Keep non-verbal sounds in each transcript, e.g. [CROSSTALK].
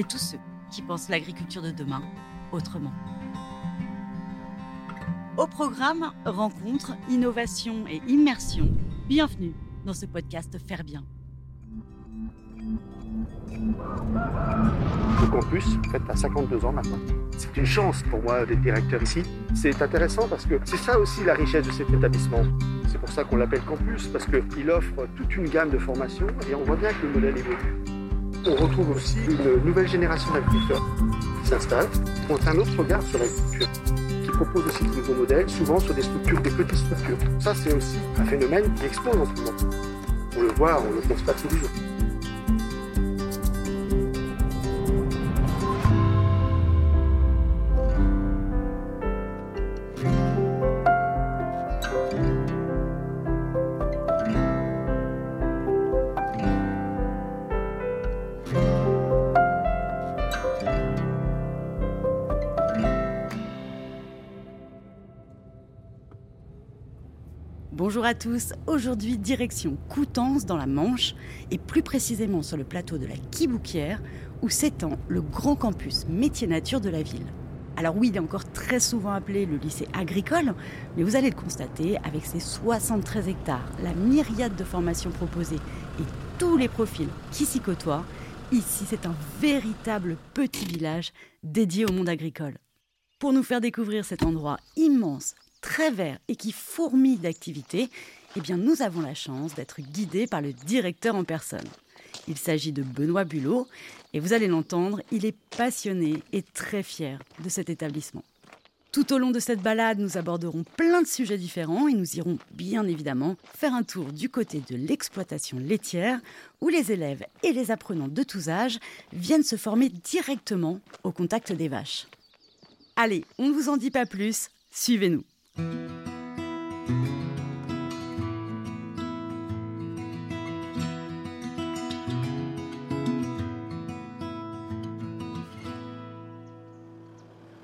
et tous ceux qui pensent l'agriculture de demain autrement. Au programme Rencontres, Innovation et Immersion, bienvenue dans ce podcast Faire Bien. Le campus fait à 52 ans maintenant. C'est une chance pour moi d'être directeur ici. C'est intéressant parce que c'est ça aussi la richesse de cet établissement. C'est pour ça qu'on l'appelle campus, parce qu'il offre toute une gamme de formations et on voit bien que le modèle évolue. On retrouve aussi une nouvelle génération d'agriculteurs qui s'installe, qui ont un autre regard sur l'agriculture, qui propose aussi de nouveaux modèles, souvent sur des structures, des petites structures. Ça, c'est aussi un phénomène qui explose en ce moment. On le voit, on le constate tous les jours. Bonjour à tous, aujourd'hui direction Coutances dans la Manche et plus précisément sur le plateau de la Quibouquière où s'étend le grand campus métier nature de la ville. Alors oui, il est encore très souvent appelé le lycée agricole, mais vous allez le constater avec ses 73 hectares, la myriade de formations proposées et tous les profils qui s'y côtoient, ici c'est un véritable petit village dédié au monde agricole. Pour nous faire découvrir cet endroit immense, très vert et qui fourmille d'activités, eh bien nous avons la chance d'être guidés par le directeur en personne. Il s'agit de Benoît Bulot et vous allez l'entendre, il est passionné et très fier de cet établissement. Tout au long de cette balade, nous aborderons plein de sujets différents et nous irons bien évidemment faire un tour du côté de l'exploitation laitière où les élèves et les apprenants de tous âges viennent se former directement au contact des vaches. Allez, on ne vous en dit pas plus, suivez-nous.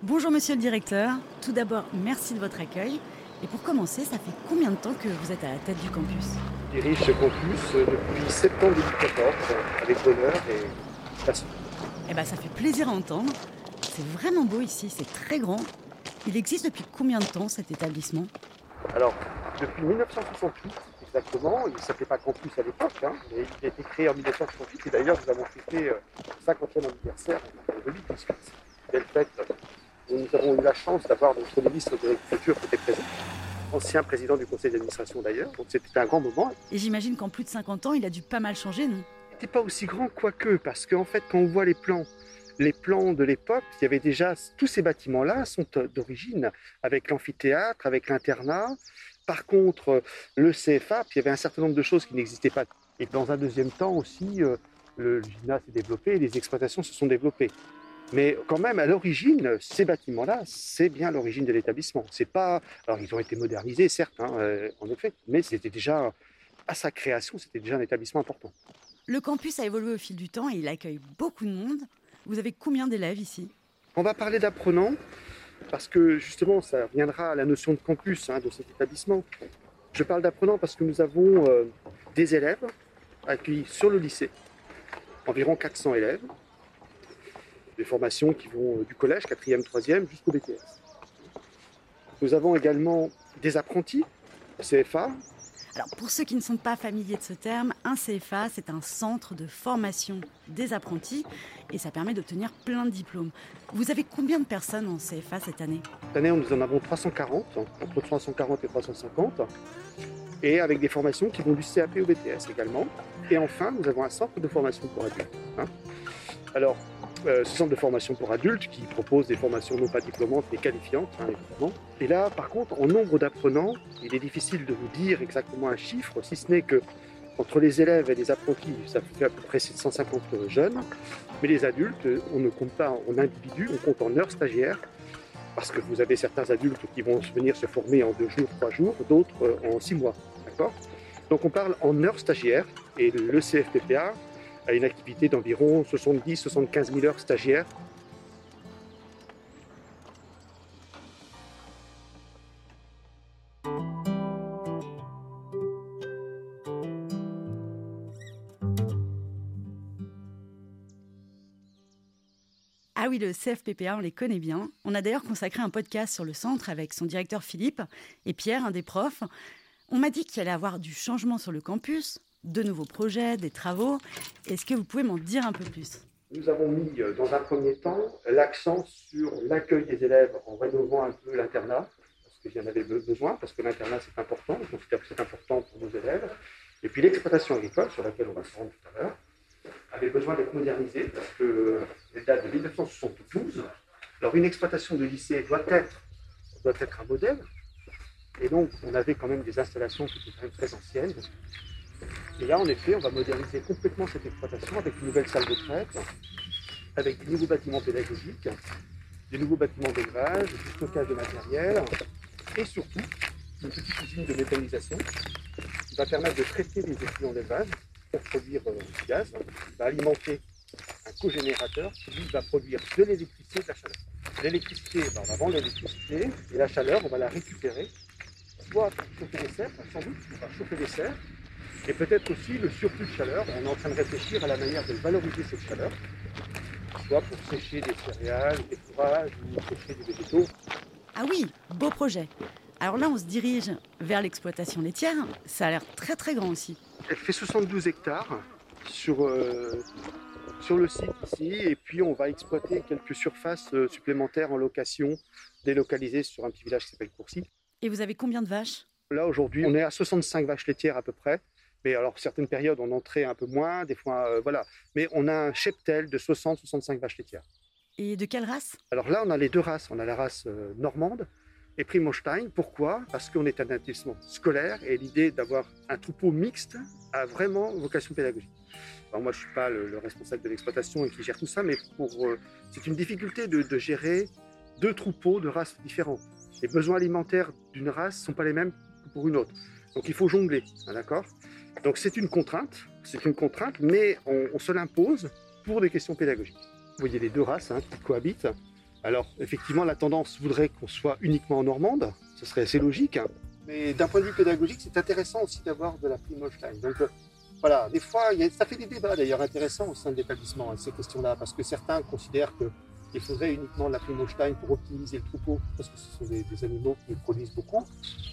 Bonjour monsieur le directeur, tout d'abord merci de votre accueil. Et pour commencer, ça fait combien de temps que vous êtes à la tête du campus? Je dirige ce campus depuis septembre 2014 avec bonheur et passion. Eh bien ça fait plaisir à entendre. C'est vraiment beau ici, c'est très grand. Il existe depuis combien de temps cet établissement? Alors, depuis 1968 exactement, il ne s'appelait pas campus à l'époque, hein, mais il a été créé en 1968 et d'ailleurs nous avons fêté le 50e anniversaire en 2018. Belle fête. Nous avons eu la chance d'avoir notre ministre de l'Agriculture qui était présent, ancien président du conseil d'administration d'ailleurs, donc c'était un grand moment. Et j'imagine qu'en plus de 50 ans, il a dû pas mal changer, non? Il n'était pas aussi grand, quoique, parce qu'en fait, quand on voit les plans, les plans de l'époque, il y avait déjà tous ces bâtiments-là sont d'origine, avec l'amphithéâtre, avec l'internat. Par contre, le CFA, il y avait un certain nombre de choses qui n'existaient pas. Et dans un deuxième temps aussi, euh, le gymnase s'est développé et les exploitations se sont développées. Mais quand même, à l'origine, ces bâtiments-là, c'est bien l'origine de l'établissement. C'est pas, alors ils ont été modernisés, certes, hein, euh, en effet, mais c'était déjà à sa création, c'était déjà un établissement important. Le campus a évolué au fil du temps et il accueille beaucoup de monde. Vous avez combien d'élèves ici? On va parler d'apprenants parce que justement, ça reviendra à la notion de campus hein, de cet établissement. Je parle d'apprenants parce que nous avons euh, des élèves accueillis sur le lycée, environ 400 élèves, des formations qui vont du collège, 4e, 3e, jusqu'au BTS. Nous avons également des apprentis, CFA. Alors pour ceux qui ne sont pas familiers de ce terme, un CFA, c'est un centre de formation des apprentis et ça permet d'obtenir plein de diplômes. Vous avez combien de personnes en CFA cette année? Cette année, nous en avons 340, entre 340 et 350, et avec des formations qui vont du CAP au BTS également. Et enfin, nous avons un centre de formation pour adultes. Hein. Alors, euh, ce centre de formation pour adultes qui propose des formations non pas diplômantes mais qualifiantes, hein, évidemment. Et là, par contre, en nombre d'apprenants, il est difficile de vous dire exactement un chiffre, si ce n'est que Entre les élèves et les apprentis, ça fait à peu près 750 jeunes. Mais les adultes, on ne compte pas en individus, on compte en heures stagiaires. Parce que vous avez certains adultes qui vont venir se former en deux jours, trois jours, d'autres euh, en six mois. D'accord? Donc on parle en heures stagiaires et le CFPPA a une activité d'environ 70-75 000 heures stagiaires Ah oui, le CFPPA, on les connaît bien. On a d'ailleurs consacré un podcast sur le centre avec son directeur Philippe et Pierre, un des profs. On m'a dit qu'il allait avoir du changement sur le campus, de nouveaux projets, des travaux. Est-ce que vous pouvez m'en dire un peu plus? Nous avons mis euh, dans un premier temps l'accent sur l'accueil des élèves en rénovant un peu l'internat, parce qu'il y en avait besoin, parce que l'internat c'est important, donc c'est important pour nos élèves. Et puis l'exploitation agricole, sur laquelle on va se rendre tout à l'heure avait besoin d'être modernisée parce qu'elle date de 1972. Alors une exploitation de lycée doit être, doit être un modèle. Et donc on avait quand même des installations qui étaient quand même très anciennes. Et là en effet on va moderniser complètement cette exploitation avec une nouvelle salle de traite, avec des nouveaux bâtiments pédagogiques, des nouveaux bâtiments d'élevage, du stockage de matériel et surtout une petite usine de méthanisation qui va permettre de traiter les effluents d'élevage pour produire euh, du gaz, va alimenter un cogénérateur qui lui va produire de l'électricité et de la chaleur. L'électricité, ben, on va vendre l'électricité et la chaleur, on va la récupérer, soit pour chauffer les serres, sans doute, on va chauffer les serres, et peut-être aussi le surplus de chaleur. On est en train de réfléchir à la manière de valoriser cette chaleur, soit pour sécher des céréales, des fourrages ou sécher des végétaux. Ah oui, beau projet. Alors là, on se dirige vers l'exploitation laitière. Ça a l'air très très grand aussi. Elle fait 72 hectares sur, euh, sur le site ici. Et puis, on va exploiter quelques surfaces euh, supplémentaires en location, délocalisées sur un petit village qui s'appelle Courcy. Et vous avez combien de vaches? Là, aujourd'hui, on est à 65 vaches laitières à peu près. Mais alors, certaines périodes, on entrait un peu moins, des fois, euh, voilà. Mais on a un cheptel de 60-65 vaches laitières. Et de quelle race? Alors là, on a les deux races. On a la race normande, et Primostein. Pourquoi? Parce qu'on est un établissement scolaire et l'idée d'avoir un troupeau mixte a vraiment vocation pédagogique. Alors moi, je ne suis pas le, responsable de l'exploitation et qui gère tout ça, mais pour, euh, c'est une difficulté de, gérer deux troupeaux de races différentes. Les besoins alimentaires d'une race ne sont pas les mêmes que pour une autre. Donc il faut jongler, hein, d'accord? Donc c'est une contrainte, c'est une contrainte, mais on, se l'impose pour des questions pédagogiques. Vous voyez les deux races hein, qui cohabitent. Alors, effectivement, la tendance voudrait qu'on soit uniquement en normande, ce serait assez logique. Mais d'un point de vue pédagogique, c'est intéressant aussi d'avoir de la prime Holstein. Donc, euh, voilà, des fois, ça fait des débats d'ailleurs intéressants au sein de l'établissement, hein, ces questions-là, parce que certains considèrent qu'il faudrait uniquement la prime Holstein pour optimiser le troupeau, parce que ce sont des, animaux qui produisent beaucoup.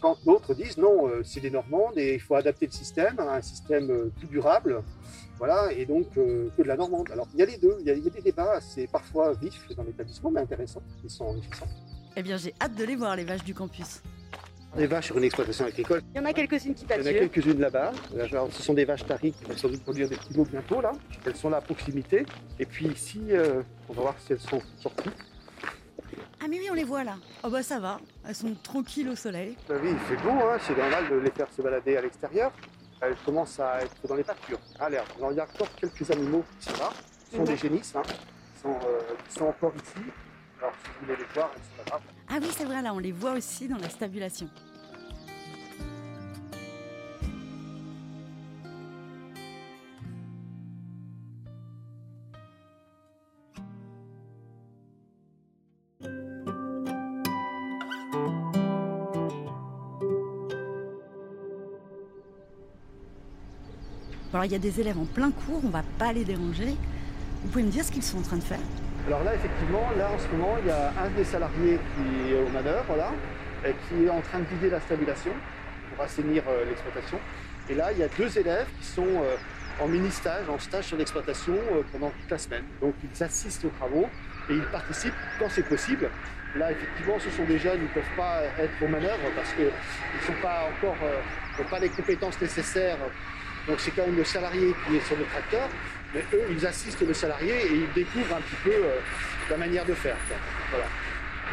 Quand d'autres disent non, euh, c'est des Normandes et il faut adapter le système à un système euh, plus durable voilà, et donc euh, que de la normande. Alors il y a les deux, il y a, des débats assez parfois vifs dans l'établissement, mais intéressants, ils sont enrichissants. Eh bien j'ai hâte de les voir, les vaches du campus. Des vaches sur une exploitation agricole. Il y en a quelques-unes qui pâturent. Il y en a quelques-unes là-bas. ce sont des vaches taries qui vont sans doute produire des petits veaux bientôt là. Elles sont là à proximité. Et puis ici, euh, on va voir si elles sont sorties. Ah mais oui, on les voit là. Oh bah ça va, elles sont tranquilles au soleil. Bah oui, il fait beau, hein. c'est normal de les faire se balader à l'extérieur elle commence à être dans les pâtures, à l'herbe. Alors il y a encore quelques animaux qui sont là, qui sont des génisses, hein, euh, qui, sont, encore ici. Alors si vous voulez les voir, c'est pas grave. Ah oui, c'est vrai, là on les voit aussi dans la stabulation. Il y a des élèves en plein cours, on va pas les déranger. Vous pouvez me dire ce qu'ils sont en train de faire? Alors là, effectivement, là en ce moment, il y a un des salariés qui est au manœuvre, qui est en train de vider la stabulation pour assainir euh, l'exploitation. Et là, il y a deux élèves qui sont euh, en mini-stage, en stage sur l'exploitation euh, pendant toute la semaine. Donc ils assistent aux travaux et ils participent quand c'est possible. Là, effectivement, ce sont des jeunes, ils ne peuvent pas être aux manœuvres parce qu'ils ne sont pas encore, n'ont pas les compétences nécessaires donc c'est quand même le salarié qui est sur le tracteur, mais eux, ils assistent le salarié et ils découvrent un petit peu euh, la manière de faire. Voilà.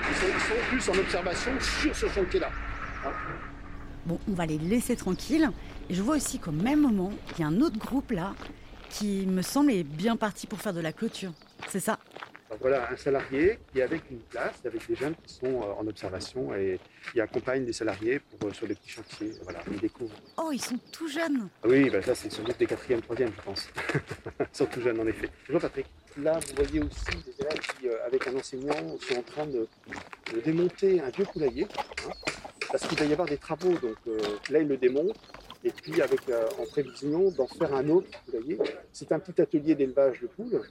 Ils, sont, plus en observation sur ce chantier-là. Bon, on va les laisser tranquilles. Et je vois aussi qu'au même moment, il y a un autre groupe là qui me semble est bien parti pour faire de la clôture. C'est ça? Voilà, un salarié qui est avec une classe, avec des jeunes qui sont euh, en observation et qui accompagnent les salariés pour, euh, sur les petits chantiers. Voilà, ils découvrent. Oh, ils sont tout jeunes ah Oui, ben ça c'est sans doute des quatrièmes, troisièmes, je pense. [LAUGHS] ils sont tout jeunes en effet. Bonjour Patrick. Là, vous voyez aussi des élèves qui, euh, avec un enseignant, sont en train de, démonter un vieux poulailler. Hein, parce qu'il va y avoir des travaux. Donc là, ils le démontent et puis avec, en prévision d'en faire un autre poulailler. C'est un petit atelier d'élevage de poules,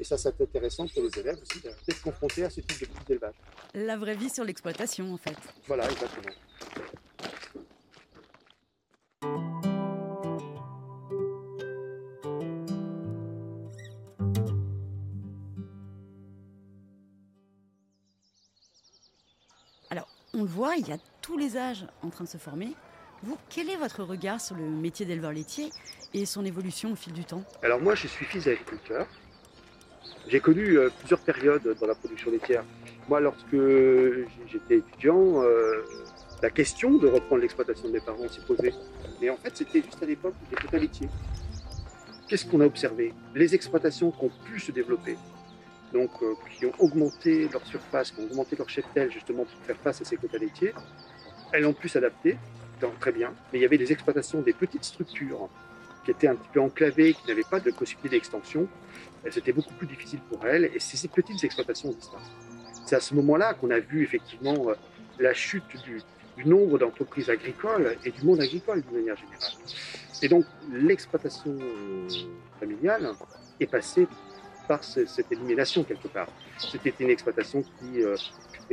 et ça, c'est intéressant pour les élèves aussi d'être confrontés à ce type de petit élevage. La vraie vie sur l'exploitation, en fait. Voilà, exactement. Alors, on le voit, il y a tous les âges en train de se former. Vous, quel est votre regard sur le métier d'éleveur laitier et son évolution au fil du temps? Alors moi, je suis fils d'agriculteur. J'ai connu euh, plusieurs périodes dans la production laitière. Moi, lorsque j'étais étudiant, euh, la question de reprendre l'exploitation de mes parents s'est posée. Mais en fait, c'était juste à l'époque des quotas laitiers. Qu'est-ce qu'on a observé? Les exploitations qui ont pu se développer, donc euh, qui ont augmenté leur surface, qui ont augmenté leur cheptel justement pour faire face à ces quotas laitiers, elles ont pu s'adapter, très bien. Mais il y avait des exploitations, des petites structures qui étaient un petit peu enclavées, qui n'avaient pas de possibilité d'extension, c'était beaucoup plus difficile pour elles et ces petites exploitations ont disparu. C'est à ce moment-là qu'on a vu effectivement euh, la chute du, nombre d'entreprises agricoles et du monde agricole d'une manière générale. Et donc l'exploitation euh, familiale est passée par cette élimination quelque part. C'était une exploitation qui euh,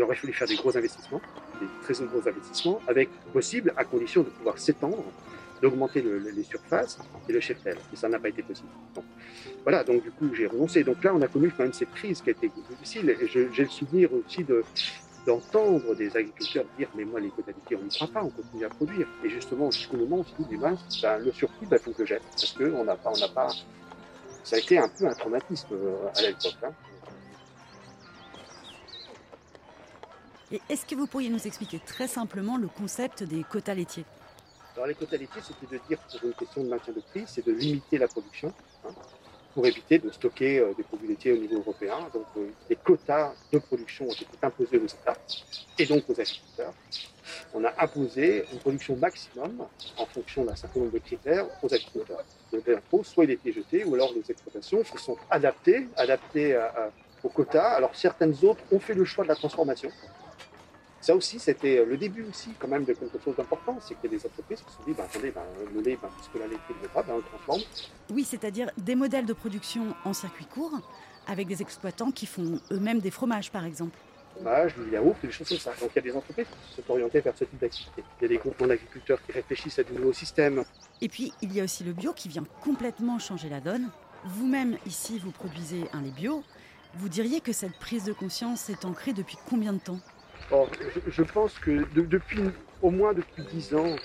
aurait fallu faire des gros investissements, des très gros investissements, avec possible à condition de pouvoir s'étendre d'augmenter les surfaces et le cheptel. Et ça n'a pas été possible. voilà, donc du coup, j'ai renoncé. Donc là, on a connu quand même cette crise qui a été difficile. Et j'ai le souvenir aussi de d'entendre des agriculteurs dire mais moi les quotités on n'y croit pas, on continue à produire. Et justement jusqu'au moment où on se dit ben, le surcoût, il faut que je jette parce qu'on n'a pas, on n'a pas. Ça a été un peu un traumatisme euh, à l'époque. Hein. Et est-ce que vous pourriez nous expliquer très simplement le concept des quotas laitiers? Alors laitiers, c'était de dire pour une question de maintien de prix, c'est de limiter la production hein, pour éviter de stocker euh, des produits laitiers au niveau européen. Donc euh, les quotas de production ont été imposés aux États et donc aux agriculteurs. On a imposé une production maximum en fonction d'un certain nombre de critères aux agriculteurs. Donc soit il était jeté, ou alors les exploitations se sont adaptées, adaptées aux quotas. Alors certaines autres ont fait le choix de la transformation. Ça aussi, c'était le début aussi quand même de quelque chose d'important, c'est qu'il y a des entreprises qui se sont dit, ben, attendez, ben, le lait, ben, puisque la laiterie ne veut pas, ben, on le transforme. Oui, c'est-à-dire des modèles de production en circuit court, avec des exploitants qui font eux-mêmes des fromages, par exemple. Fromage, du yaourt, des choses comme ça. Donc il y a des entreprises qui sont orientées vers ce type d'activité. Il y a des groupements d'agriculteurs qui réfléchissent à de nouveaux systèmes. Et puis, il y a aussi le bio qui vient complètement changer la donne. Vous-même, ici, vous produisez un lait bio. Vous diriez que cette prise de conscience est ancrée depuis combien de temps? Je, pense que depuis au moins depuis 10 ans,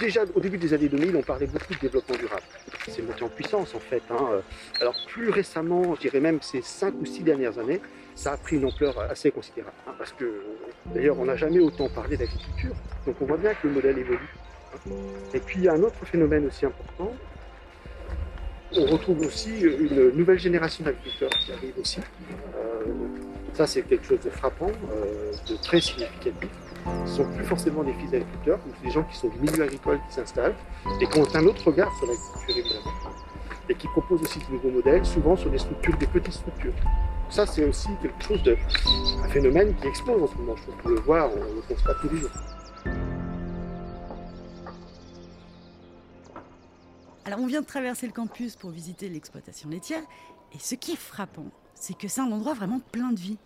déjà au début des années 2000, on parlait beaucoup de développement durable. C'est monté en puissance en fait. Hein. Alors plus récemment, je dirais même ces 5 ou 6 dernières années, ça a pris une ampleur assez considérable. Hein, parce que d'ailleurs, on n'a jamais autant parlé d'agriculture. Donc on voit bien que le modèle évolue. Hein. Et puis il y a un autre phénomène aussi important. On retrouve aussi une nouvelle génération d'agriculteurs qui arrive aussi. Euh, ça, c'est quelque chose de frappant, euh, de très significatif. Ce ne sont plus forcément des fils d'agriculteurs, mais des gens qui sont du milieu agricole qui s'installent et qui ont un autre regard sur l'agriculture, évidemment. Et qui proposent aussi de nouveaux modèles, souvent sur des structures, des petites structures. Ça, c'est aussi quelque chose de. un phénomène qui explose en ce moment. Je trouve qu'on le voit, on le pas tous les jours. Alors, on vient de traverser le campus pour visiter l'exploitation laitière. Et ce qui est frappant, c'est que c'est un endroit vraiment plein de vie.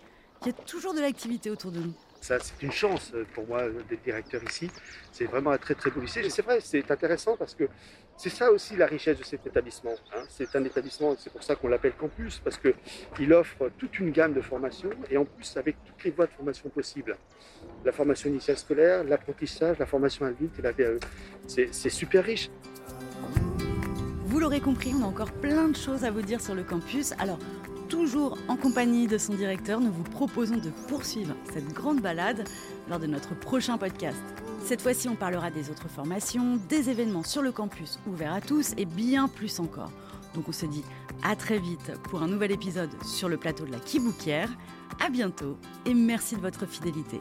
Il y a toujours de l'activité autour de nous. Ça, c'est une chance euh, pour moi d'être directeur ici. C'est vraiment un très très beau lycée. C'est vrai, c'est intéressant parce que c'est ça aussi la richesse de cet établissement. Hein. C'est un établissement, c'est pour ça qu'on l'appelle campus, parce qu'il offre toute une gamme de formations et en plus avec toutes les voies de formation possibles. La formation initiale scolaire, l'apprentissage, la formation adulte et la VAE. C'est super riche. Vous l'aurez compris, on a encore plein de choses à vous dire sur le campus. Alors, toujours en compagnie de son directeur, nous vous proposons de poursuivre cette grande balade lors de notre prochain podcast. Cette fois-ci, on parlera des autres formations, des événements sur le campus ouverts à tous et bien plus encore. Donc on se dit à très vite pour un nouvel épisode sur le plateau de la Kiboukière. À bientôt et merci de votre fidélité.